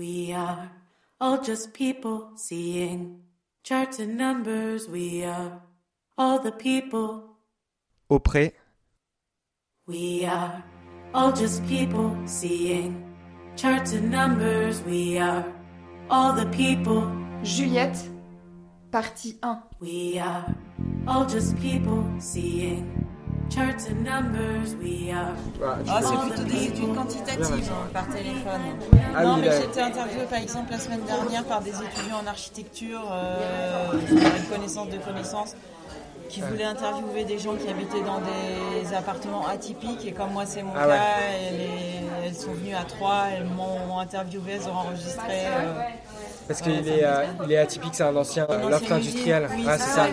We are all just people seeing charts and numbers. We are all the people. Auprès. We are all just people seeing charts and numbers. We are all the people. Juliette, partie 1. We are all just people seeing charts and numbers. We are Ah, c'est plutôt des études quantitatives hein, par téléphone. Ah non, oui, mais j'ai été interviewée par exemple la semaine dernière par des étudiants en architecture, euh, avec connaissance de connaissances, qui voulaient interviewer des gens qui habitaient dans des appartements atypiques. Et comme moi, c'est mon Ah cas, ouais. elles, elles sont venues à trois, elles m'ont interviewé, elles ont enregistré. euh, Parce qu'il est, euh, il est atypique, c'est un ancien euh, une loft industriel. Oui, Ah, c'est ça.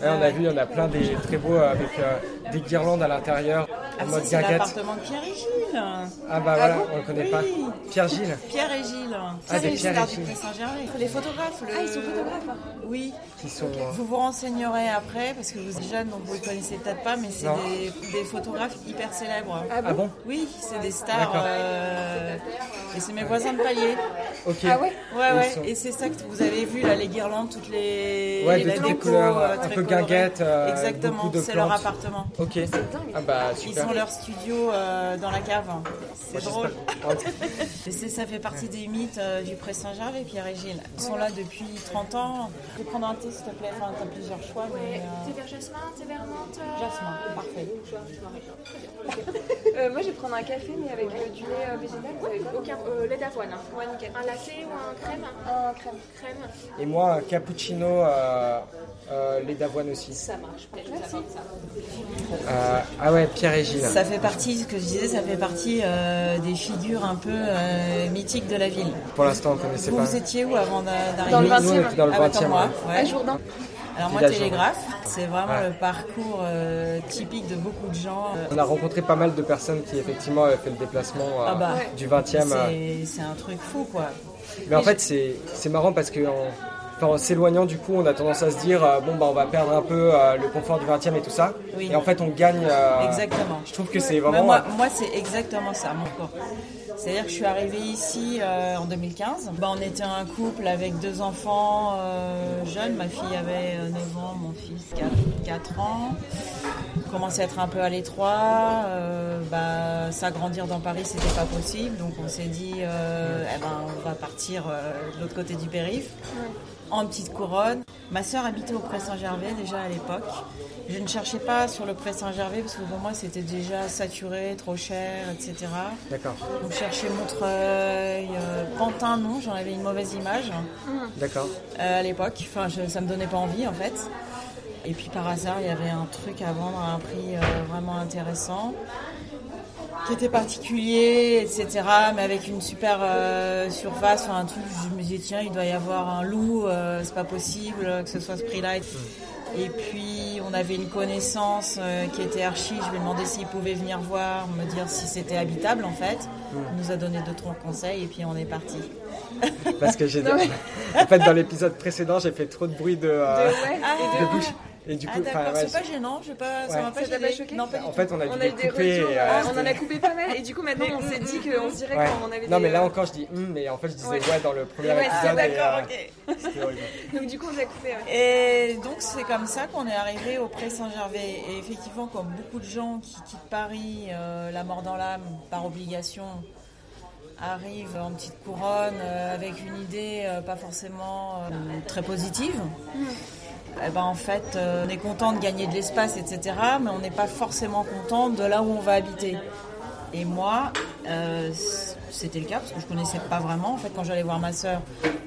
Ouais, on a vu, il y en a plein des très beaux euh, avec euh, des guirlandes à l'intérieur, Ah, en mode c'est guinguette. l'appartement de Pierre et Gilles. Ah bah voilà, on le connaît Oui. pas. Pierre Gilles, Pierre et Gilles. Ah, Pierre des et Gilles, Pierre et star du Gilles. Pré Saint-Gervais. Les photographes. Ah, ils sont photographes Oui. qui sont. euh, Vous vous renseignerez après, parce que vous êtes jeune, donc vous ne les connaissez peut-être pas, mais c'est des, des photographes hyper célèbres. Ah bon Oui, c'est des stars. D'accord. euh, et c'est mes voisins de palier. Ok. Ah ouais Ouais, ouais. sont- Et c'est ça que vous avez vu, là, les guirlandes, toutes les. Ouais, de les déco, couleurs, euh, un très peu colorée. guinguette, euh, Exactement, de c'est leur appartement. Ok. Ah bah Ils ont leur studio euh, dans la cave. C'est drôle. j'espère- Et c'est- ça fait partie des mythes euh, du Pré Saint-Gervais, Pierre et Gilles. Ils sont là depuis 30 ans. Je vais prendre un thé, s'il te plaît? Enfin, t'as plusieurs choix, mais. euh, Thé vert jasmin, thé vert menthe. euh, Jasmin, parfait. Euh, moi, je vais prendre un café, mais avec euh, du lait euh, végétal. Vous avez aucun euh, lait d'avoine. hein. Ouais, nickel. Un latte ou un crème? Un crème. Crème. Et moi, un cappuccino, euh, lait d'avoine aussi. Ça marche. Euh, ah ouais, Pierre et Gilles. Ça fait partie, ce que je disais, ça fait partie euh, des figures un peu euh, mythiques de la ville. Pour l'instant, on connaissait Vous, pas. vous étiez où avant d'a- d'arriver? Dans le Nous, nous, on 20e. était dans le Ah ouais, 20e. comme moi. ouais. À Jourdain. Alors moi, télégraphe, c'est vraiment Ouais. le parcours euh, typique de beaucoup de gens. On a rencontré pas mal de personnes qui effectivement avaient fait le déplacement euh, Ah bah. du 20e. euh. c'est un truc fou, quoi. Mais en fait, c'est c'est marrant parce que en, en s'éloignant du coup, on a tendance à se dire euh, bon bah on va perdre un peu euh, le confort du 20e et tout ça. Oui. Et en fait, on gagne. euh, Exactement. Je trouve que c'est Bah, vraiment. moi, moi c'est exactement ça, mon corps. C'est-à-dire que je suis arrivée ici euh, en 2015. Bah, on était un couple avec deux enfants euh, jeunes. Ma fille avait euh, 9 ans, mon fils 4, 4 ans. On commençait à être un peu à l'étroit. Euh, bah, S'agrandir dans Paris, c'était pas possible. Donc on s'est dit, euh, eh ben, on va partir euh, de l'autre côté du périph' en petite couronne. Ma sœur habitait au Pré Saint-Gervais déjà à l'époque. Je ne cherchais pas sur le Pré Saint-Gervais parce que pour moi c'était déjà saturé, trop cher, etc. D'accord, Donc je cherchais Montreuil, euh, Pantin, non, j'en avais une mauvaise image d'accord. euh, à l'époque. Enfin, je- ça me donnait pas envie en fait. Et puis par hasard, il y avait un truc à vendre à un prix euh, vraiment intéressant, qui était particulier, etc. Mais avec une super euh, surface, enfin, un truc. Je me disais tiens, il doit y avoir un loup, euh, c'est pas possible que ce soit ce prix-là. Et puis on avait une connaissance euh, qui était archi. Je lui ai demandé s'il pouvait venir voir, me dire si c'était habitable en fait. Il nous a donné deux trois conseils et puis on est parti. Parce que j'ai. En fait, dans l'épisode précédent, j'ai fait trop de bruit de, euh, Ouais. Ah, de bouche. Et du Ah coup, enfin, d'accord, ouais, c'est pas gênant, je pas, ça Ouais. m'a pas Ça t'a gêné. pas choqué Non, pas du en fait, on a dû On a les couper. retours, euh, euh, on en a coupé pas mal et du coup maintenant on s'est dit qu'on se dirait Ouais. qu'on avait des... Non, mais là encore, je dis hum, mais en fait, je disais ouais, Ouais. dans le premier Ouais, épisode. D'accord, euh, ok. C'était horrible. Donc du coup on a coupé. ouais. Et donc c'est comme ça qu'on est arrivé au Pré Saint-Gervais. Et effectivement, comme beaucoup de gens qui quittent Paris, euh, la mort dans l'âme, par obligation, arrivent en petite couronne euh, avec une idée euh, pas forcément euh, très positive. Eh ben, en fait, euh, on est content de gagner de l'espace, etc. Mais on n'est pas forcément content de là où on va habiter. Et moi, euh, c'était le cas parce que je connaissais pas vraiment. En fait, quand j'allais voir ma sœur,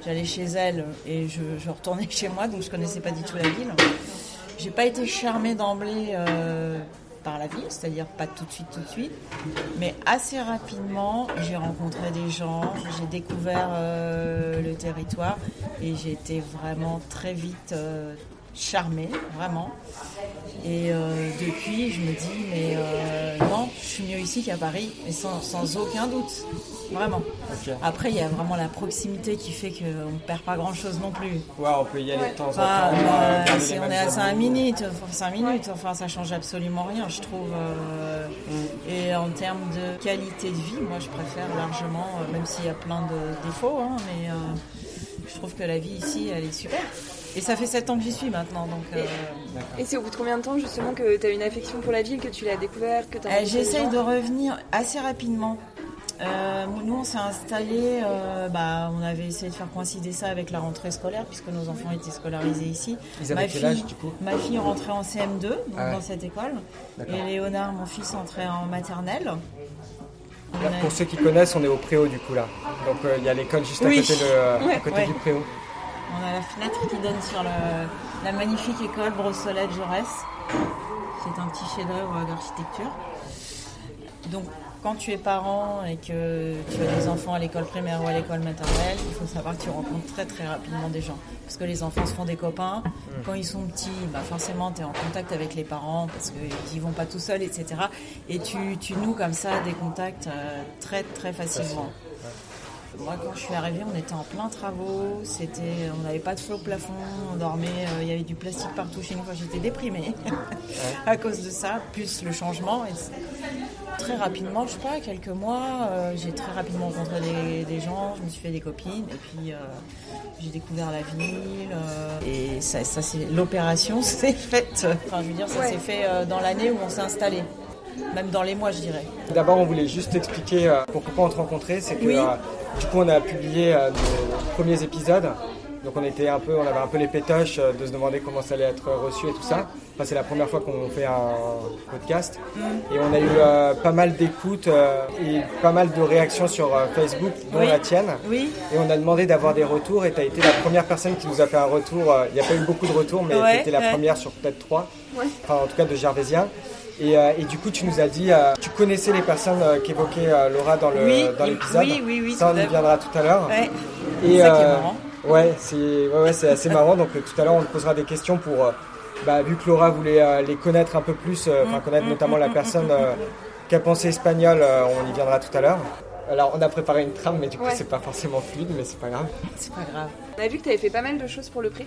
j'allais chez elle et je, retournais chez moi, donc je connaissais pas du tout la ville. J'ai pas été charmée d'emblée euh, par la ville, c'est-à-dire pas tout de suite, tout de suite, mais assez rapidement, j'ai rencontré des gens, j'ai découvert le territoire et j'ai été vraiment très vite charmée, vraiment. Et euh, depuis, je me dis, mais euh, non, je suis mieux ici qu'à Paris, mais sans, sans aucun doute, vraiment. Après, il y a vraiment la proximité qui fait qu'on ne perd pas grand-chose non plus. Ouais, on peut y aller de temps en temps. Garder si on est à 5 amis. minutes, enfin 5 minutes, enfin ça change absolument rien, je trouve. euh, Et en termes de qualité de vie, moi je préfère largement, même s'il y a plein de défauts, hein, mais je trouve que la vie ici, elle est super. Et ça fait 7 ans que j'y suis maintenant, donc euh, Et c'est au bout de combien de temps justement que tu as une affection pour la ville, que tu l'as découverte, que euh, j'essaye de revenir assez rapidement. Euh, nous, on s'est installé, euh, bah, on avait essayé de faire coïncider ça avec la rentrée scolaire, puisque nos enfants étaient scolarisés ici. Ils avaient Ma quel âge, fille- du coup? Ma fille rentrait en CM2 donc Ah ouais. dans cette école. Et Léonard, mon fils, entrait en maternelle. Là, pour ceux qui connaissent, on est au Préau du coup là. Donc euh, il y a l'école juste Oui. à côté, de, euh, à Ouais, côté ouais. du Préau. On a la fenêtre qui donne sur le- la magnifique école Brossolette Jaurès, qui est un petit chef-d'œuvre d'architecture. Donc, quand tu es parent et que tu as des enfants à l'école primaire ou à l'école maternelle, il faut savoir que tu rencontres très très rapidement des gens. Parce que les enfants se font des copains. Quand ils sont petits, bah forcément, tu es en contact avec les parents parce qu'ils vont pas tout seuls, etc. Et tu, tu noues comme ça des contacts euh, très très facilement. Moi, quand je suis arrivée, on était en plein travaux. C'était, on n'avait pas de feu au plafond. On dormait. euh, Il y avait du plastique partout chez nous. Enfin, j'étais déprimée à cause de ça, plus le changement. Et très rapidement, je sais pas, quelques mois, euh, j'ai très rapidement rencontré des, des gens. Je me suis fait des copines. Et puis, euh, j'ai découvert la ville. euh, et ça, ça c'est l'opération s'est faite. Enfin, je veux dire, ça Ouais. s'est fait euh, dans l'année où on s'est installé. Même dans les mois, je dirais. D'abord, on voulait juste expliquer euh, pourquoi on te rencontrait. C'est que Oui. euh, du coup, on a publié euh, nos premiers épisodes. Donc, on était un peu, on avait un peu les pétoches euh, de se demander comment ça allait être reçu et tout ça. Enfin, c'est la première fois qu'on fait un podcast. Et on a eu euh, pas mal d'écoutes euh, et pas mal de réactions sur euh, Facebook, dont Oui. la tienne. Oui. Et on a demandé d'avoir des retours et tu as été la première personne qui nous a fait un retour. Euh, Il n'y a pas eu beaucoup de retours, mais Ouais, tu étais la ouais. première sur peut-être trois. Ouais. Enfin, en tout cas, de Gervaisien. Et, euh, et du coup, tu nous as dit, euh, tu connaissais les personnes euh, qu'évoquait Laura dans Oui, l'épisode. oui, oui, oui, Ça, on y viendra tout à l'heure. Ouais. Et C'est marrant. Ouais, c'est ouais, ouais, c'est assez marrant. Donc tout à l'heure, on te posera des questions pour, bah, vu que Laura voulait les connaître un peu plus, enfin connaître notamment la personne qui a pensé espagnol, on y viendra tout à l'heure. Alors, on a préparé une trame, mais du coup, Ouais. c'est pas forcément fluide, mais c'est pas grave. C'est pas grave. On a vu que tu avais fait pas mal de choses pour le prix.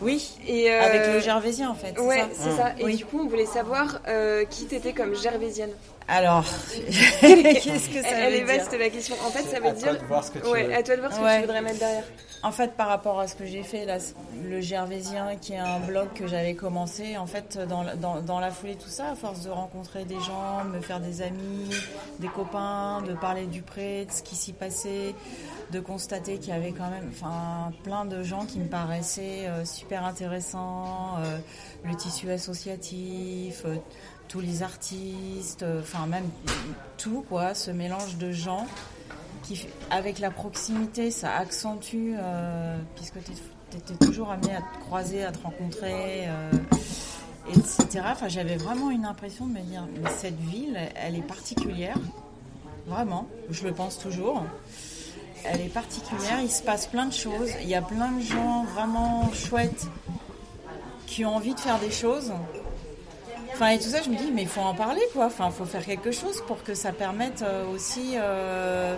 Oui. Et, euh, Avec le Gervaisien, en fait. c'est Ouais, ça c'est ça. Et Oui. du coup, on voulait savoir euh, qui t'étais comme gervaisienne. Alors, qu'est-ce que ça Elle, elle veut est dire vaste la question. En fait, ça À veut toi dire. de voir ce que tu Ouais, veux. à toi de voir ce que Ouais. tu voudrais mettre derrière. En fait, par rapport à ce que j'ai fait, là, le Gervaisien, qui est un blog que j'avais commencé, en fait, dans, la- dans, dans la foulée, tout ça, à force de rencontrer des gens, me faire des amis, des copains, de parler du pré, de ce qui s'y passait, de constater qu'il y avait quand même enfin, plein de gens qui me paraissaient euh, super intéressants, euh, le tissu associatif, euh, tous les artistes, euh, enfin même tout, quoi, ce mélange de gens qui, avec la proximité, ça accentue, euh, puisque tu étais toujours amené à te croiser, à te rencontrer, euh, etc. Enfin, j'avais vraiment une impression de me dire, mais cette ville, elle est particulière, vraiment, je le pense toujours. Elle est particulière, il se passe plein de choses, il y a plein de gens vraiment chouettes qui ont envie de faire des choses. Enfin, et tout ça, je me dis, mais il faut en parler, quoi. Enfin, il faut faire quelque chose pour que ça permette euh, aussi euh,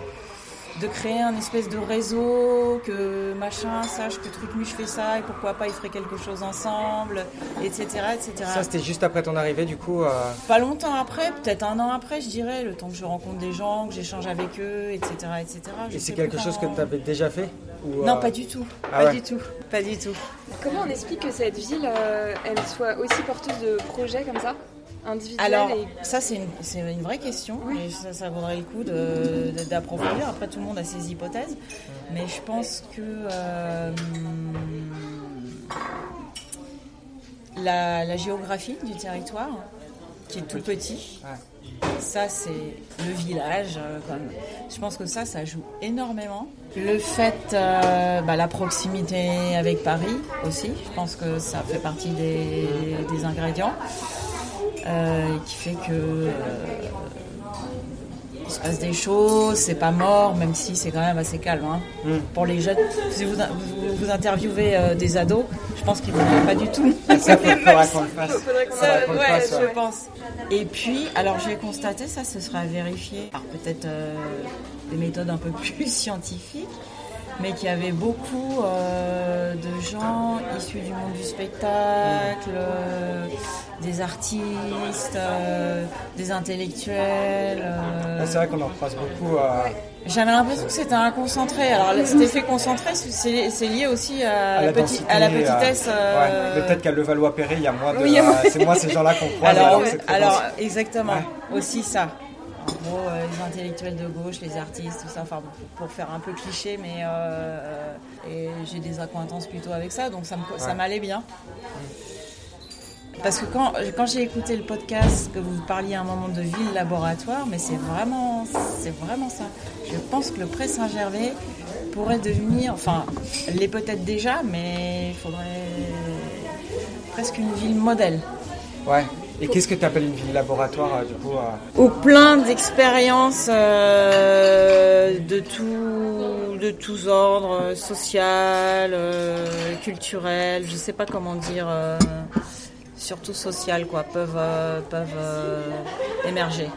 de créer un espèce de réseau, que machin sache que Trucmuche fait ça, et pourquoi pas ils feraient quelque chose ensemble, etc., etc. Ça, c'était juste après ton arrivée, du coup. euh, Pas longtemps après, peut-être un an après, je dirais, le temps que je rencontre des gens, que j'échange avec eux, etc., etc. Je Et c'est quelque chose que tu avais déjà fait? Ou, Non, euh, pas du tout. Ah pas ouais. du tout. Pas du tout. Comment on explique que cette ville, euh, elle soit aussi porteuse de projets comme ça, individuels Alors, et... ça, c'est une, vraie question. Et ça, ça vaudrait le coup d'approfondir. Après, tout le monde a ses hypothèses. Mais je pense que euh, la, la géographie du territoire, qui est tout petit, ça, c'est le village. euh, comme- Je pense que ça, ça joue énormément. Le fait, euh, bah, la proximité avec Paris aussi, je pense que ça fait partie des, des ingrédients. Euh, qui fait que euh, il se passe des choses, c'est pas mort, même si c'est quand même assez calme. Hein. Mm. Pour les jeunes, si vous, vous, vous interviewez des ados, je pense qu'ils ne voudraient pas du tout. Ça, faut- faudra qu'on le fasse. Faudrait Ça, fasse, ouais. je pense. Et puis, alors j'ai constaté, ça ce sera vérifié par peut-être euh, des méthodes un peu plus scientifiques, mais qu'il y avait beaucoup euh, de gens issus du monde du spectacle, euh, des artistes, euh, des intellectuels. euh, C'est vrai qu'on en croise beaucoup. euh, J'avais l'impression que c'était un concentré. Alors cet effet concentré, c'est lié aussi à, à la la, petite- densité, à la euh, petite euh, ouais. Peut-être qu'à Levallois-Perret, il y a moins de. Oui, c'est moins ces gens-là qu'on croise. Alors, exactement, Ouais. aussi ça. En gros, les intellectuels de gauche, les artistes, tout ça, enfin, pour, pour faire un peu cliché, mais j'ai des acquaintances plutôt avec ça, donc ça Ouais. m'allait bien. Parce que quand, quand j'ai écouté le podcast, que vous parliez à un moment de ville laboratoire, mais c'est vraiment, c'est vraiment ça. Je pense que le Pré Saint-Gervais pourrait devenir, enfin, l'est peut-être déjà, mais il faudrait presque une ville modèle. Ouais. Et qu'est-ce que tu appelles une ville laboratoire, euh, du coup euh, Ou plein d'expériences euh, de tout, de tous ordres, euh, social, euh, culturel, je sais pas comment dire, surtout social quoi, peuvent euh, peuvent euh, émerger.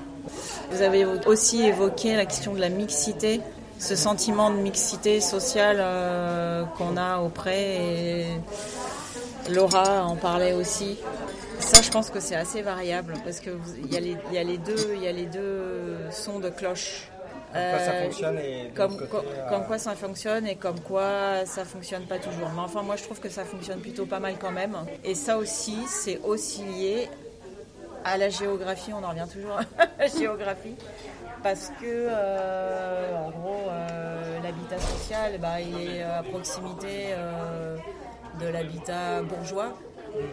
Vous avez aussi évoqué la question de la mixité, ce sentiment de mixité sociale euh, qu'on a auprès et Laura en parlait aussi. Ça, je pense que c'est assez variable parce que vous- il y, les- y deux, y a les deux sons de cloche. Comme quoi ça Euh, fonctionne et comme, co- euh, comme quoi ça fonctionne et comme quoi ça fonctionne pas toujours. Mais enfin, moi, je trouve que ça fonctionne plutôt pas mal quand même. Et ça aussi, c'est aussi lié à la géographie. On en revient toujours à la géographie. Parce que, euh, en gros, euh, l'habitat social, bah, il est à proximité euh, de l'habitat bourgeois.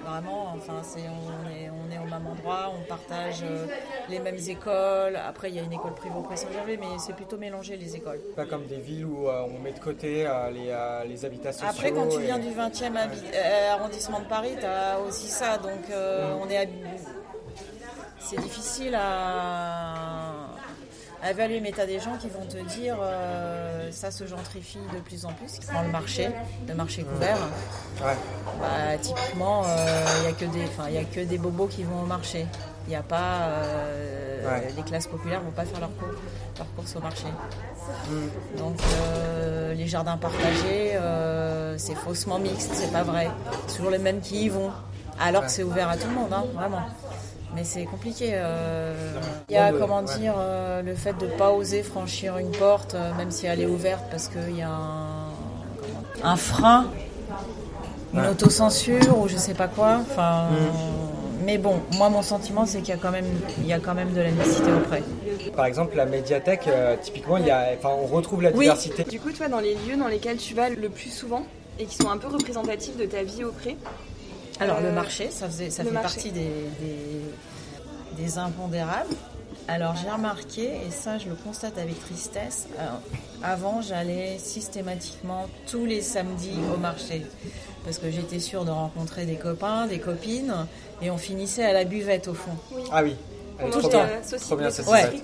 Vraiment, enfin, c'est, on, est, on est au même endroit, on partage euh, les mêmes écoles. Après, il y a une école privée au Pré-Saint-Gervais, mais c'est plutôt mélangé les écoles. Pas comme des villes où euh, on met de côté euh, les, les habitats sociaux. Après, quand tu et- viens du 20e habi- euh, arrondissement de Paris, tu as aussi ça. Donc, euh, on est c'est difficile à... à évaluer, mais tu as des gens qui vont te dire euh, ça se gentrifie de plus en plus. Dans le marché, le marché couvert, Ouais. bah, typiquement, il n'y a, a que des bobos qui vont au marché. Il n'y a pas. euh, Ouais. Les classes populaires vont pas faire leur, cours, leur course au marché. Mm. Donc euh, les jardins partagés, euh, c'est faussement mixte, c'est pas vrai. C'est toujours les mêmes qui y vont. Alors que c'est ouvert à tout le monde, hein, vraiment. Mais c'est compliqué. euh. Il y a, comment dire, euh, le fait de pas oser franchir une porte, euh, même si elle est ouverte, parce qu'il y a un, un frein, une Ouais. autocensure ou je sais pas quoi. Enfin, Mm. mais bon, moi mon sentiment c'est qu'il y a quand même, il y a quand même de la mixité auprès. Par exemple, la médiathèque, euh, typiquement, il y a, enfin, on retrouve la Oui. diversité. Du coup, toi, dans les lieux dans lesquels tu vas le plus souvent et qui sont un peu représentatifs de ta vie au pré, Alors le Euh, marché, ça, faisait, ça le fait marché. partie des, des, des impondérables. Alors j'ai remarqué, et ça je le constate avec tristesse, alors, avant j'allais systématiquement tous les samedis au marché. Parce que j'étais sûre de rencontrer des copains, des copines, et on finissait à la buvette au fond. Ah oui. Elle est on trop bien. euh, Trop bien, Ouais.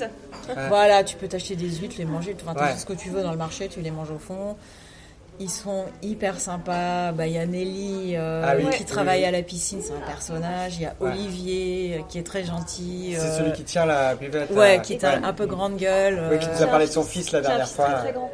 Voilà, tu peux t'acheter des huîtres, les manger, enfin, t'as Ouais. tout ce que tu veux dans le marché, tu les manges au fond. Ils sont hyper sympas. Bah, Il y a Nelly euh, Ah oui. qui travaille oui. à la piscine, c'est un personnage. Il y a. Olivier euh, qui est très gentil. C'est euh, celui qui tient la buvette. Ouais, qui est un, un peu grande gueule. Oui, qui nous a parlé de son fils la dernière fois. Très, très grand.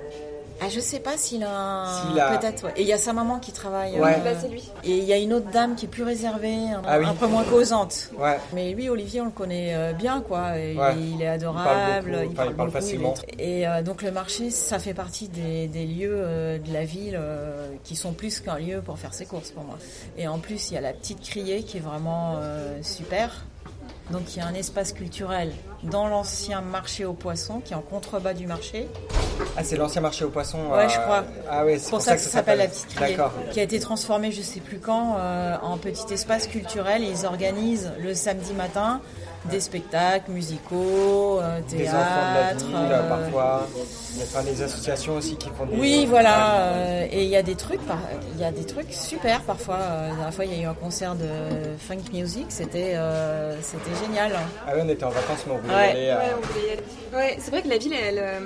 Ah, je sais pas s'il a a- Peut-être, ouais. Et il y a sa maman qui travaille. Ouais. euh, Bah, c'est lui. Et il y a une autre dame qui est plus réservée, un, Ah oui. un peu moins causante. Ouais. Mais lui, Olivier, on le connaît euh, bien, quoi. Et Ouais. Il est parle adorable, beaucoup, il parle, il parle beaucoup, facilement. est- Et euh, donc le marché, ça fait partie des, des lieux euh, de la ville euh, qui sont plus qu'un lieu pour faire ses courses pour moi. Et en plus, il y a la petite criée qui est vraiment euh, super. Donc il y a un espace culturel dans l'ancien marché aux poissons qui est en contrebas du marché. Ah, c'est l'ancien marché aux poissons. Ouais, je crois. Ah ouais, c'est pour ça que ça s'appelle la petite criée, qui a été transformé je sais plus quand euh, en petit espace culturel. Ils organisent le samedi matin des spectacles musicaux, euh, Des enfants de la théâtre. ville, euh, parfois. Enfin, des associations aussi qui font des. Oui, voilà. euh, et il y a des trucs, il y a des trucs super parfois. Euh, La dernière fois, il y a eu un concert de funk music, c'était, euh, c'était génial. Ah oui, on était en vacances, mais on voulait Ouais. y aller. euh, Ouais, on voulait y aller. Ouais, c'est vrai que la ville, elle. euh,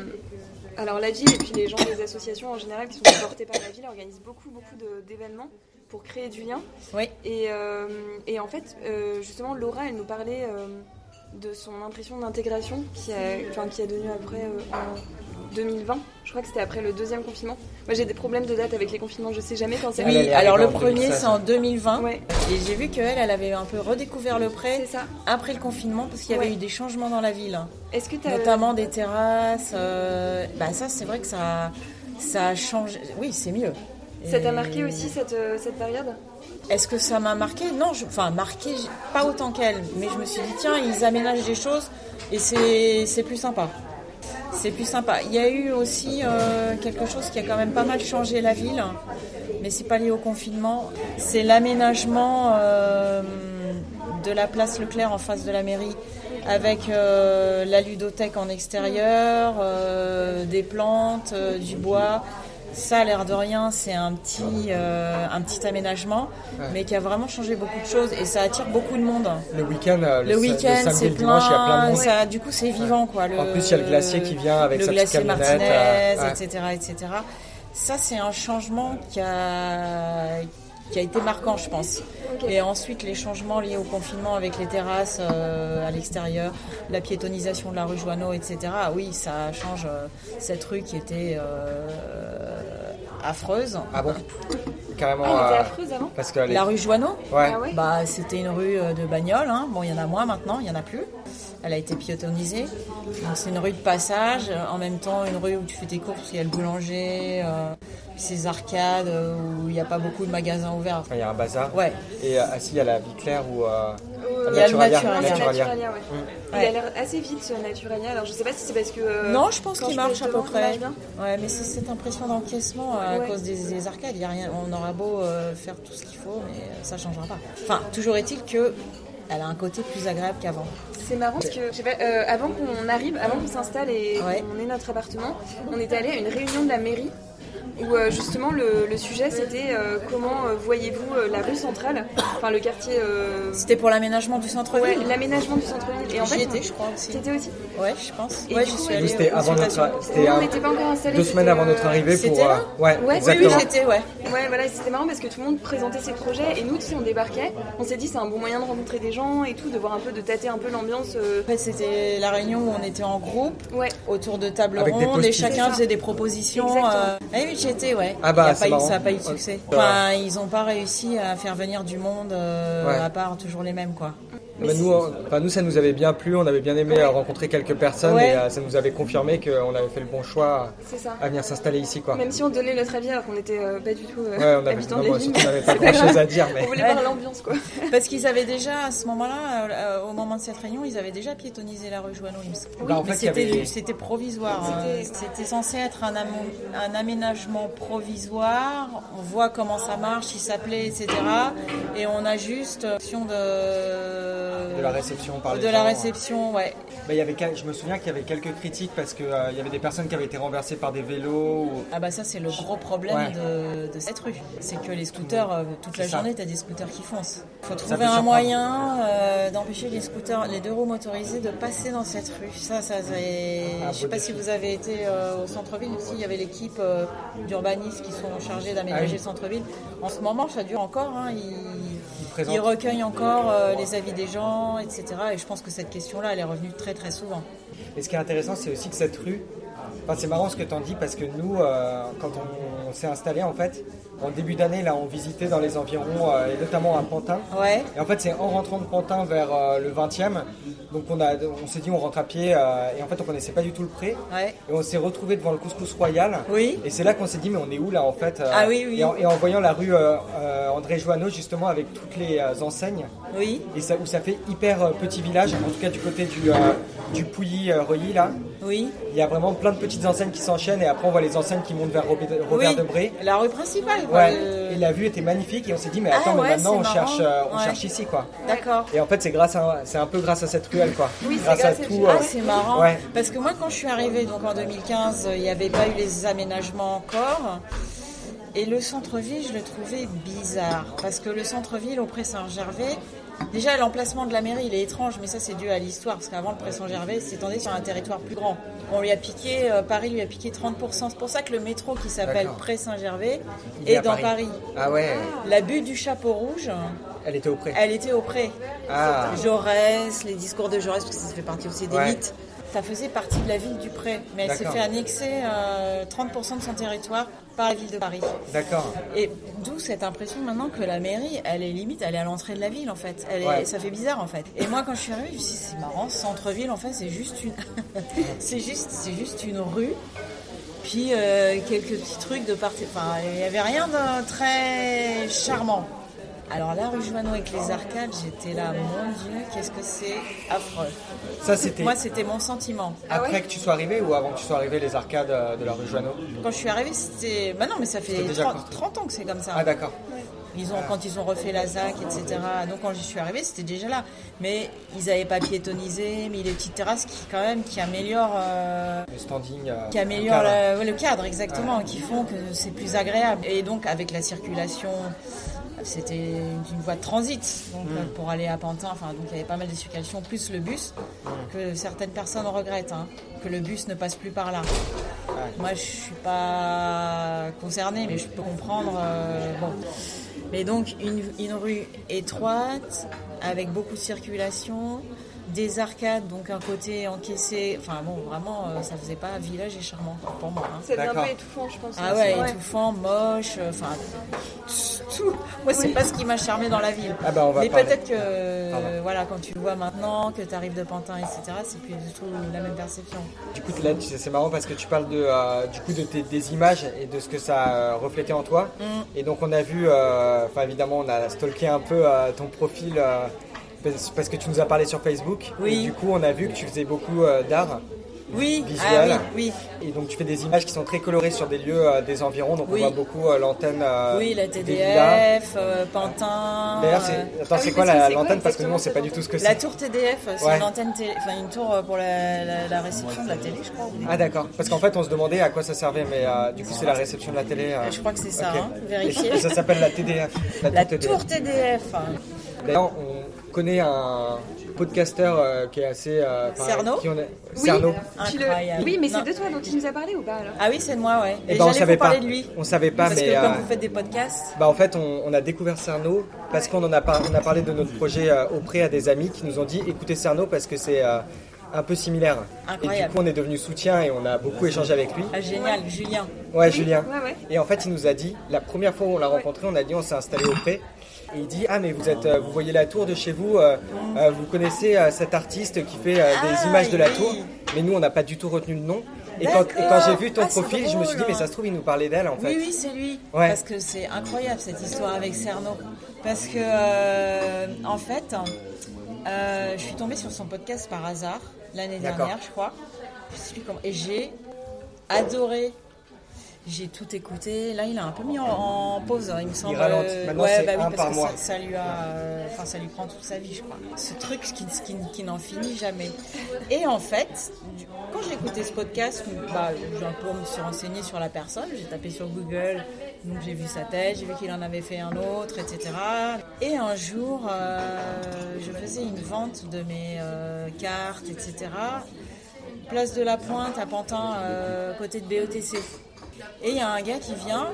Alors la ville et puis les gens des associations en général qui sont supportés par la ville organisent beaucoup beaucoup de- d'événements pour créer du lien. Oui. Et, euh, et en fait, euh, justement, Laura, elle nous parlait euh, de son impression d'intégration qui a, enfin, qui a donné après euh, en 2020. Je crois que c'était après le deuxième confinement. Moi, j'ai des problèmes de date avec les confinements. Je sais jamais quand c'est. Oui, alors le premier 2016. c'est en 2020 Ouais. et j'ai vu qu'elle, elle avait un peu redécouvert le prêt C'est ça. après le confinement parce qu'il y avait Ouais. eu des changements dans la ville, Est-ce que tu as. notamment des terrasses. euh, bah ça c'est vrai que ça, ça a changé. Oui, c'est mieux. Ça t'a marqué aussi cette, euh, période? Est-ce que ça m'a marqué? Non, je- enfin marqué, pas autant qu'elle, mais je me suis dit tiens, ils aménagent des choses et c'est plus sympa. C'est plus sympa. Il y a eu aussi euh, quelque chose qui a quand même pas mal changé la ville, mais c'est pas lié au confinement. C'est l'aménagement euh, de la place Leclerc en face de la mairie, avec la ludothèque en extérieur, des plantes, du bois. Ça, l'air de rien, c'est un petit, euh, un petit aménagement, mais qui a vraiment changé beaucoup de choses et ça attire beaucoup de monde. Le week-end, euh, Le week-end, c'est le dimanche, il y a plein de plein. monde. Ça, du coup, c'est vivant, quoi. Le, En plus, il y a le glacier qui vient avec le sa glacier Martinez, euh, ouais. etc., etc. Ça, c'est un changement qui a, qui a été marquant, je pense. Et ensuite, les changements liés au confinement avec les terrasses euh, à l'extérieur, la piétonisation de la rue Joanneau, etc. Ah Oui, ça change euh, cette rue qui était euh, affreuse. Ah bon? Carrément. Ah, elle était affreuse avant? Parce que La rue Joanneau? Ouais. Ah bah, c'était une rue de bagnole. hein. Bon, il y en a moins maintenant, il y en a plus. Elle a été piétonnisée. Donc, c'est une rue de passage. En même temps, une rue où tu fais tes courses, il y a le boulanger, euh, ces arcades euh, où il n'y a pas beaucoup de magasins ouverts. Enfin, il y a un bazar. Ouais. Et euh, si, il y a la vie claire où. euh, Il y a le Naturalia. Naturalia. Naturalia. Naturalia, ouais. Il Ouais. a l'air assez vite ce Naturalia. Alors je sais pas si c'est parce que. euh, non, je pense qu'il marche à peu près. Ouais, mais c'est cette impression d'encaissement à Ouais. cause des, des arcades. Il y a rien, on aura beau euh, faire tout ce qu'il faut, mais ça changera pas. Enfin, toujours est-il que elle a un côté plus agréable qu'avant. C'est marrant parce que je sais pas, euh, avant qu'on arrive, avant qu'on s'installe et Ouais. qu'on ait notre appartement, on était allé à une réunion de la mairie où euh, justement le, le sujet c'était euh, comment euh, voyez-vous euh, la rue centrale, enfin le quartier, euh, C'était pour l'aménagement du centre-ville. ouais, l'aménagement du centre-ville. Et en J'y fait, étais, je crois aussi. C'était aussi. Ouais, je pense. Et ouais, du j'y coup, suis allée. C'était avant notre. C'était on n'était pas encore installés. deux semaines c'était, avant notre arrivée pour. c'était là euh, ouais, Ouais, oui, Oui, exactement. oui, j'étais, ouais. Ouais, voilà, c'était marrant parce que tout le monde présentait ses projets et nous, tu sais, on débarquait. On s'est dit, c'est un bon moyen de rencontrer des gens et tout, de voir un peu, de tâter un peu l'ambiance. euh, En fait, c'était la réunion où on était en groupe, Ouais, autour de des rondes, et chacun faisait des propositions. Ah ouais. Ah bah, Il y a c'est pas eu- ça n'a pas eu de succès. Enfin, ils n'ont pas réussi à faire venir du monde, euh, Ouais. à part toujours les mêmes, quoi. Bah, nous, on- enfin, nous, ça nous avait bien plu, on avait bien aimé euh, rencontrer quelques personnes Ouais. et euh, ça nous avait confirmé qu'on avait fait le bon choix à venir s'installer ici. Quoi. Même si on donnait notre avis alors qu'on n'était euh, pas du tout euh, Ouais, on avait, habitants non, de bon, la ville. surtout, on n'avait pas C'est grand chose grave. à dire. Mais... On voulait Ouais. voir l'ambiance, quoi. Parce qu'ils avaient déjà, à ce moment-là, euh, au moment de cette réunion, ils avaient déjà piétonisé la rue Joanneau, il me semble. Bah, en Mais fait, c'était avait- provisoire. euh, C'était- censé être un aménagement provisoire. On voit comment ça marche, il s'appelait, etc. Et on a juste option de... De la réception par les De la réception, ouais. Bah, il y avait, je me souviens qu'il y avait quelques critiques parce qu'il y avait des personnes qui avaient été renversées par des vélos. ou- Ah bah ça c'est le gros problème Ouais. de, de cette rue. C'est que les scooters, euh, toute la ça. journée, t'as des scooters qui foncent. Faut peut trouver un moyen euh, d'empêcher les scooters, les deux roues motorisées de passer dans cette rue. Ça, ça, ça est- Ah, je sais pas défi. si vous avez été euh, au centre-ville aussi. Il y avait l'équipe euh, d'urbanistes qui sont chargés d'aménager Ah oui. le centre-ville. En ce moment, ça dure encore. hein. Ils, Ils présentent. ils recueillent encore euh, les avis des gens, etc. Et je pense que cette question-là, elle est revenue très très souvent. Et ce qui est intéressant, c'est aussi que cette rue. Enfin, c'est marrant ce que tu en dis parce que nous, euh, quand on, on s'est installé, en fait, en début d'année, là, on visitait dans les environs, euh, et notamment à Pantin. Ouais. Et en fait, c'est en rentrant de Pantin vers euh, le 20e. Donc, on, a, on s'est dit, on rentre à pied. euh, et en fait, on connaissait pas du tout le pré. Ouais. Et on s'est retrouvé devant le couscous royal. Oui. Et c'est là qu'on s'est dit, mais on est où là en fait Ah oui, oui. Et en, et en voyant la rue André Joanneau, justement, avec toutes les enseignes, Oui. et ça, où ça fait hyper petit village, en tout cas du côté du, du Pouilly-Reuilly, là, Oui. il y a vraiment plein de petites enseignes qui s'enchaînent et après on voit les enseignes qui montent vers Robert, Robert oui. Debré. La rue principale. Ouais. Et la vue était magnifique et on s'est dit mais Ah attends mais ouais, maintenant on cherche, euh, on Ouais. cherche ici quoi. D'accord. Et en fait c'est grâce à c'est un peu grâce à cette ruelle quoi. Oui, c'est grâce à grâce à- tout. Ah, euh, Ah, c'est marrant. Ouais. Parce que moi, quand je suis arrivée donc en 2015, il n'y avait pas eu les aménagements encore. Et le centre-ville, je le trouvais bizarre. Parce que le centre-ville au Pré-Saint-Gervais, déjà l'emplacement de la mairie, il est étrange, mais ça c'est dû à l'histoire. Parce qu'avant, le Pré-Saint-Gervais s'étendait sur un territoire plus grand. On lui a piqué, euh, Paris lui a piqué 30%. C'est pour ça que le métro qui s'appelle D'accord. Pré-Saint-Gervais Il est dans Paris. Paris. Ah ouais. La butte du chapeau rouge, Elle était au pré. elle était au Pré. Ah. Jaurès, les discours de Jaurès, parce que ça fait partie aussi des Ouais. mythes. Ça faisait partie de la ville du Pré, mais elle s'est fait annexer euh, 30% de son territoire par la ville de Paris. D'accord. Et d'où cette impression maintenant que la mairie, elle est limite, elle est à l'entrée de la ville en fait. Elle est, Ouais. Ça fait bizarre en fait. Et moi quand je suis arrivée, je me suis dit c'est marrant, centre-ville en fait c'est juste une, c'est juste, c'est juste une rue. Puis euh, quelques petits trucs de partie. Enfin, il n'y avait rien de très charmant. Alors la rue Joanneau avec les arcades, j'étais là, mon Dieu, qu'est-ce que c'est affreux. Ça c'était Moi, c'était mon sentiment. après que tu sois arrivé ou avant que tu sois arrivé les arcades euh, de la rue Joanneau Quand je suis arrivée, c'était. Bah non, mais ça fait C'était déjà 30, construit. 30 ans que c'est comme ça. Ah d'accord. Ils ont, quand ils ont refait la ZAC, etc. Donc quand j'y suis arrivée, c'était déjà là. Mais ils n'avaient pas piétonisé, mis les petites terrasses qui, quand même, qui améliorent, euh, Le standing. euh, qui le améliorent cadre. la- ouais, le cadre, exactement, qui font que c'est plus agréable. Et donc avec la circulation, c'était une, une voie de transit donc, Mm. euh, pour aller à Pantin. Enfin, donc il y avait pas mal de circulation, plus le bus, que certaines personnes regrettent, hein, que le bus ne passe plus par là. Moi, je suis pas concernée, mais je peux comprendre. euh, bon. Mais donc, une, une rue étroite, avec beaucoup de circulation, des arcades, donc un côté encaissé. Enfin, bon, vraiment, euh, ça faisait pas village et charmant quoi, pour moi. hein. Devient un peu étouffant, je pense. Ah ouais, étouffant, moche, euh, enfin, tout. Moi, c'est pas ce qui m'a charmé dans la ville. Ah bah, on va Mais peut-être que, voilà, quand tu le vois maintenant, que tu arrives de Pantin, etc., c'est plus du tout la même perception. Du coup, là, tu sais, c'est marrant parce que tu parles de, euh, du coup, de tes, des images et de ce que ça a reflété en toi. Mm. Et donc, on a vu, euh, enfin, évidemment, on a stalké un peu euh, ton profil euh, parce que tu nous as parlé sur Facebook. Oui. Et du coup, on a vu que tu faisais beaucoup euh, d'art. Oui, Visuel. ah oui, oui. Et donc, tu fais des images qui sont très colorées sur des lieux euh, des environs. Donc, Oui. on voit beaucoup euh, l'antenne. euh, Oui, la. TDF, Pantin. D'ailleurs, c'est, attends, Ah c'est oui, quoi l'antenne? Parce que nous, on exactement sait pas du tout ce que c'est. La tour TDF, c'est Ouais. une antenne télé, enfin une tour pour la, la- la réception de la télé, je crois. Ah, d'accord. Parce qu'en fait, on se demandait à quoi ça servait, mais du coup, c'est la réception de la télé. Je crois que c'est ça, Ok. hein, vérifiez. Et ça s'appelle la TDF. La TDF. tour TDF. D'ailleurs, on connaît un podcasteur euh, qui est assez. euh, Cerno qui on est- Oui. Cerno. Tu le- Incroyable. Oui, mais c'est de toi dont il nous a parlé ou pas alors Ah oui, c'est de moi, ouais. Eh Et, ben, on j'allais savait pas. de lui. On savait pas, Parce mais. que comme euh, vous faites des podcasts, bah, en fait, on, on a découvert Cerno parce qu'on en a, par- on a parlé de notre projet euh, auprès à des amis qui nous ont dit écoutez Cerno parce que c'est euh, un peu similaire. Et du Incroyable. coup, on est devenu soutien et on a beaucoup échangé avec lui. ah, génial, Julien. Ouais, Julien. Ouais, ouais. Et en fait, il nous a dit, la première fois où on l'a rencontré, on a dit on s'est installé auprès. Et il dit ah mais vous êtes, euh, vous voyez la tour de chez vous, euh, euh, vous connaissez cet artiste qui fait des Ah, images de la tour. Mais nous on n'a pas du tout retenu le nom. Et quand, j'ai vu ton Ah, profil, je me suis dit mais ça se trouve il nous parlait d'elle en fait. Oui, oui, c'est lui. Ouais. Parce que c'est incroyable cette histoire avec Cerno. Parce que, euh, en fait, euh, je suis tombée sur son podcast par hasard l'année dernière, je crois. Je sais plus comment. Et j'ai adoré. J'ai tout écouté. Là, il a un peu mis en, en pause, hein, il me semble. ralentit. Maintenant, ouais, c'est bah oui, un parce par que mois. Ça, ça lui a, euh, enfin, ça lui prend toute sa vie, je crois. Ce truc qui, qui, qui n'en finit jamais. Et en fait, quand j'ai écouté ce podcast, bah, j'ai un peu me suis renseignée sur la personne. J'ai tapé sur Google, donc j'ai vu sa tête, j'ai vu qu'il en avait fait un autre, etc. Et un jour, euh, je faisais une vente de mes euh, cartes, etc. Place de la Pointe à Pantin, euh, côté de BETC. Et il y a un gars qui vient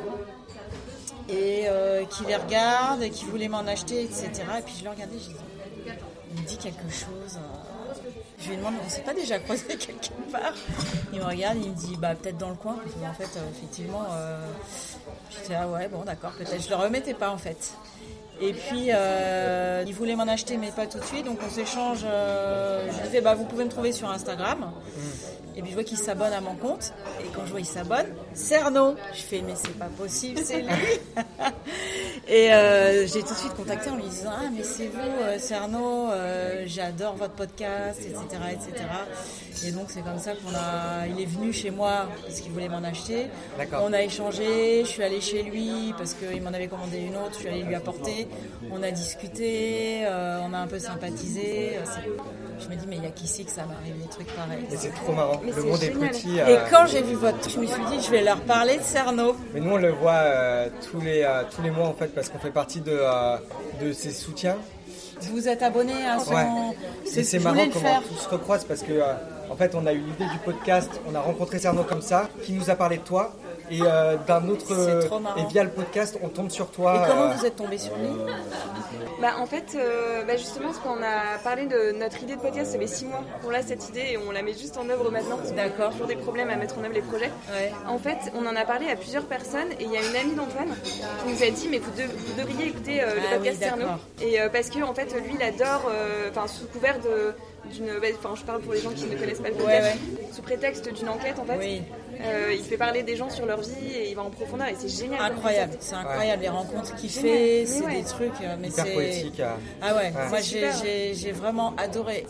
et euh, qui les regarde et qui voulait m'en acheter, etc. Et puis je le regardais, j'ai dit, il me dit quelque chose. euh. Je lui demande, on s'est pas déjà croisé quelque part? Il me regarde, il me dit, bah peut-être dans le coin. Qu'en fait, euh, effectivement, euh, j'étais ah ouais, bon d'accord, peut-être. Je le remettais pas en fait. Et puis, euh, il voulait m'en acheter, mais pas tout de suite. Donc, on s'échange. euh, je lui fais, bah, vous pouvez me trouver sur Instagram. Et puis je vois qu'il s'abonne à mon compte. Et quand je vois qu'il s'abonne, Cerno. Je fais mais c'est pas possible, c'est lui. et euh, j'ai tout de suite contacté en lui disant ah mais c'est vous Cerno, j'adore votre podcast, etc., etc. Et donc c'est comme ça qu'on a. Il est venu chez moi parce qu'il voulait m'en acheter. On a échangé. Je suis allée chez lui parce qu'il m'en avait commandé une autre. Je suis allée lui apporter. On a discuté. euh, on a un peu sympathisé. euh, Je me dis mais il y a qu'ici que ça m'arrive des trucs pareils. C'est trop marrant. Mais le monde est petit. Et euh, quand j'ai vu votre truc, je me suis dit, je vais leur parler de Cerno. Mais nous, on le voit euh, tous, les, euh, tous les mois, en fait, parce qu'on fait partie de, euh, de ses soutiens. Vous êtes abonné à son. Ouais. C'est- c'est marrant comment faire. tout se recroise parce que, euh, en fait, on a eu l'idée du podcast, on a rencontré Cerno comme ça, qui nous a parlé de toi. Et euh, d'un autre. Marrant. et via le podcast, on tombe sur toi. Et comment euh, vous êtes tombé sur lui Bah, en fait, euh, bah, justement, parce qu'on a parlé de notre idée de podcast, ça fait six mois qu'on a cette idée et on la met juste en œuvre maintenant. D'accord. toujours des problèmes à mettre en œuvre les projets. Ouais. En fait, on en a parlé à plusieurs personnes et il y a une amie d'Antoine qui nous a dit mais vous, dev- vous devriez écouter euh, le Ah podcast oui, Cerno. Et euh, parce que en fait, lui, il adore, euh, enfin sous couvert de d'une, enfin je parle pour les gens qui ne connaissent pas le podcast, Ouais, sous prétexte d'une enquête en fait. Oui, Euh, il fait parler des gens sur leur vie et il va en profondeur et c'est génial. incroyable. C'est incroyable les rencontres qu'il fait. C'est ouais. des trucs. euh, Mais hyper c'est. poétique. euh. Ah ouais, Ouais. moi j'ai- vraiment adoré.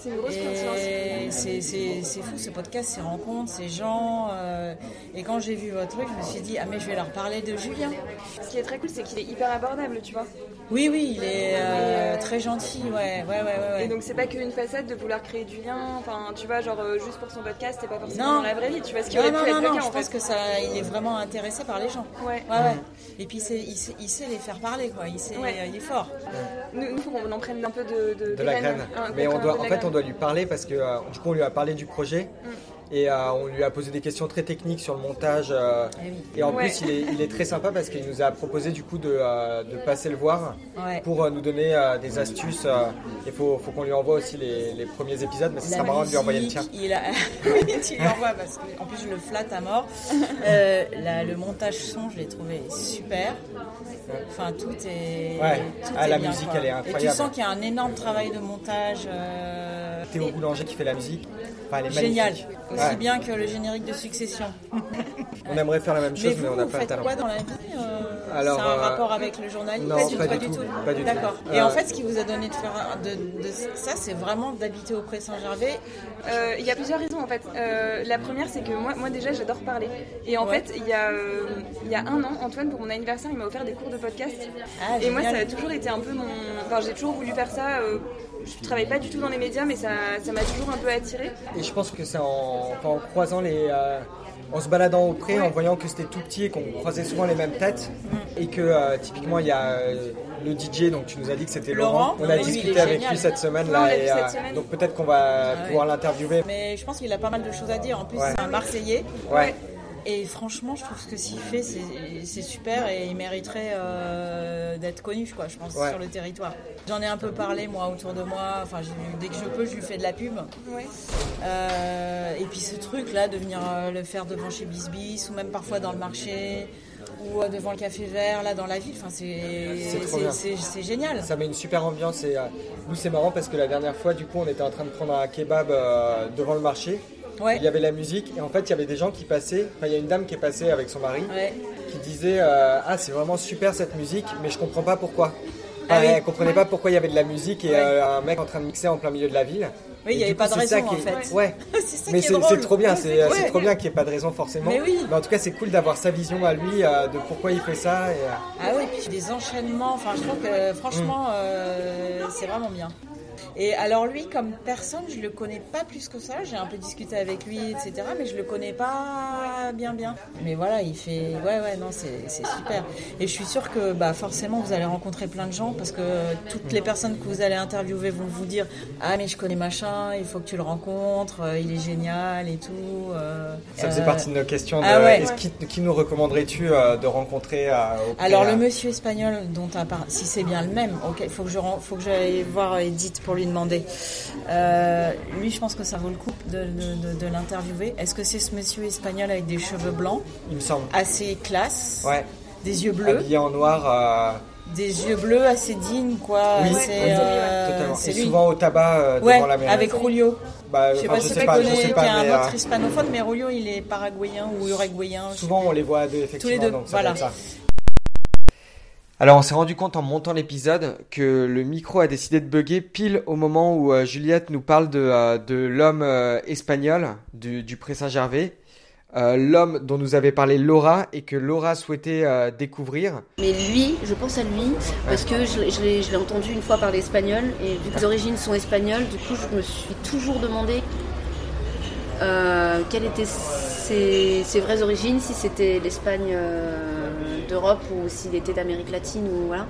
C'est fou ce podcast, ces rencontres, ces gens. euh, et quand j'ai vu votre truc, je me suis dit, ah mais je vais leur parler de Julien. Ce qui est très cool, c'est qu'il est hyper abordable, tu vois. Oui, oui, il est euh, euh, très gentil, ouais, ouais, ouais, ouais. ouais. Et donc c'est pas qu'une façade de vouloir créer du lien, enfin tu vois genre euh, juste pour son podcast et pas forcément Non. dans la vraie vie, tu vois ce qui Non, aurait non, pu être non, le non, cas je en pense fait. que ça, il est vraiment intéressé par les gens. Ouais. Ouais, ouais. Et puis c'est- il sait, il sait les faire parler, quoi. Il, sait, Ouais. il est fort. Nous, il faut qu'on en prenne un peu de, de, de la graine. Un- Mais on doit, en fait, on doit lui parler parce que euh, du coup, on lui a parlé du projet Mm. Et euh, on lui a posé des questions très techniques sur le montage. euh, Eh oui. et en Ouais. plus, il est, il est très sympa parce qu'il nous a proposé du coup de, euh, de passer le voir Ouais. pour nous donner des astuces. Il faut, faut qu'on lui envoie aussi les, les premiers épisodes, mais La sera marrant de lui envoyer le tien. Il a... oui, tu lui envoies parce qu'en plus je le flatte à mort. La- le montage son, je l'ai trouvé super. Enfin, tout est. Ouais. tout Ah, est la bien, musique, quoi. elle est Et tu incroyable. sens qu'il y a un énorme travail de montage. Théo Boulanger qui fait la musique. Enfin, elle est Génial. magnifique. Aussi Ouais. bien que le générique de Succession. On aimerait faire la même chose, Mais mais, vous, on n'a pas le talent. quoi dans la vie euh, Alors, C'est un euh, rapport avec le journalisme non, pas du tout, pas du tout. D'accord. Et Euh, en fait, ce qui vous a donné de faire de, de ça, c'est vraiment d'habiter au Pré Saint-Gervais. Euh, Il y a plusieurs raisons en fait. Euh, la première c'est que moi, moi déjà j'adore parler. Et en Ouais. fait il y, a, euh, il y a un an, Antoine pour mon anniversaire il m'a offert des cours de podcast. Ah, et moi ça a toujours été un peu mon... Enfin j'ai toujours voulu faire ça. Je travaille pas du tout dans les médias mais ça ça m'a toujours un peu attiré. Et je pense que c'est en, croisant les. euh, en se baladant au pré, Ouais. en voyant que c'était tout petit et qu'on croisait souvent les mêmes têtes. Et que euh, typiquement, il y a euh, le DJ, donc tu nous as dit que c'était Laurent. Laurent, On a oui, discuté avec génial. lui cette semaine. Ouais, là, et, cette euh, semaine. Donc peut-être qu'on va pouvoir l'interviewer. Mais je pense qu'il a pas mal de choses à dire. En plus, Ouais. c'est un Marseillais. Ouais. Et franchement, je trouve que ce qu'il fait, c'est super et il mériterait euh, d'être connu, quoi, je pense, Ouais. sur le territoire. J'en ai un peu parlé, moi, autour de moi. Enfin, dès que je peux, je lui fais de la pub. Ouais. Euh, et puis ce truc-là, de venir euh, le faire devant chez Bisbis ou même parfois dans le marché ou devant le café vert, là, dans la ville. Enfin, c'est génial. Ça met une super ambiance et euh, nous c'est marrant parce que la dernière fois du coup on était en train de prendre un kebab euh, devant le marché. Ouais. Il y avait la musique et en fait il y avait des gens qui passaient. Enfin il y a une dame qui est passée avec son mari Ouais. qui disait euh, ah c'est vraiment super cette musique mais je comprends pas pourquoi. Ah oui. Elle comprenait pas pourquoi il y avait de la musique et Ouais. euh, un mec en train de mixer en plein milieu de la ville. Oui, il Et y avait pas de raison, en fait. Ouais. c'est Mais c'est trop bien, c'est Ouais. trop bien qu'il n'y ait pas de raison forcément. Mais oui. en tout cas c'est cool d'avoir sa vision à lui euh, de pourquoi il fait ça. Et, euh, Ah oui, puis des enchaînements. Enfin, je trouve que franchement, euh, c'est vraiment bien. Et alors lui, comme personne, je le connais pas plus que ça. J'ai un peu discuté avec lui, etc. Mais je le connais pas bien, bien. Mais voilà, il fait, ouais, ouais, non, c'est super. Et je suis sûre que, bah, forcément, vous allez rencontrer plein de gens parce que toutes les personnes que vous allez interviewer vont vous dire, ah mais je connais machin, il faut que tu le rencontres, euh, il est génial et tout. euh, ça faisait euh, partie de nos questions. De, ah ouais. qui, qui nous recommanderais-tu de rencontrer Alors le monsieur espagnol dont tu as parlé, si c'est bien le même, ok, faut que je faut que j'aille voir Edith pour lui demander. Euh, lui, je pense que ça vaut le coup de, de- de- de l'interviewer. Est-ce que c'est ce monsieur espagnol avec des cheveux blancs, Il me semble. assez classe, Ouais. des yeux bleus, Habillé en noir. euh, des yeux bleus assez dignes, quoi. Oui, c'est oui, euh, totalement. c'est Et lui. souvent au tabac euh, ouais, devant la mer. avec Julio. Bah, Je sais pas je si sais pas, je connais, sais pas, un autre hispanophone, mais Rulio, il est paraguayen ou uruguayen. Souvent, on les voit à deux, effectivement. les deux, donc ça voilà. ça. Alors, on s'est rendu compte en montant l'épisode que le micro a décidé de bugger pile au moment où euh, Juliette nous parle de, euh, de l'homme euh, espagnol du, du Pré Saint-Gervais, euh, l'homme dont nous avait parlé Laura et que Laura souhaitait découvrir. Mais lui, je pense à lui, parce que je, l'ai- je l'ai entendu une fois parler espagnol, et vu que les origines sont espagnoles, du coup, je me suis toujours demandé quelles étaient ses, ses vraies origines, si c'était l'Espagne d'Europe ou s'il était d'Amérique latine, ou voilà.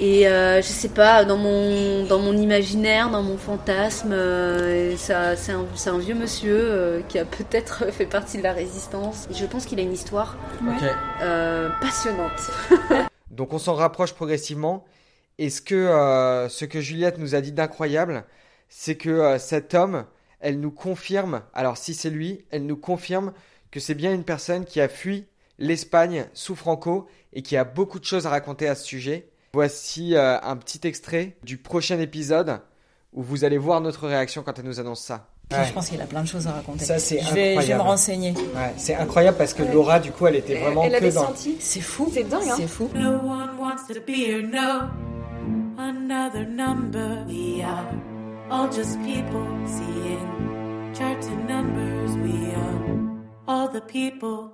Et euh, je sais pas, dans mon, dans mon imaginaire, dans mon fantasme, euh, ça, c'est un, vieux monsieur euh, qui a peut-être fait partie de la résistance. Je pense qu'il a une histoire euh, passionnante. Donc on s'en rapproche progressivement. Et ce que, euh, ce que Juliette nous a dit d'incroyable, c'est que euh, cet homme, elle nous confirme, alors si c'est lui, elle nous confirme que c'est bien une personne qui a fui l'Espagne sous Franco et qui a beaucoup de choses à raconter à ce sujet. Voici euh, un petit extrait du prochain épisode où vous allez voir notre réaction quand elle nous annonce ça. Puis Je pense qu'il a plein de choses à raconter. Ça, c'est je, vais, je vais me incroyable. renseigner. Ouais, c'est incroyable parce que Laura, du coup, elle était vraiment Elle que avait dans... senti. C'est fou. C'est dingue, hein. C'est fou. No one wants to be here, no. Another number. We are all just people seeing charts and numbers. We are all the people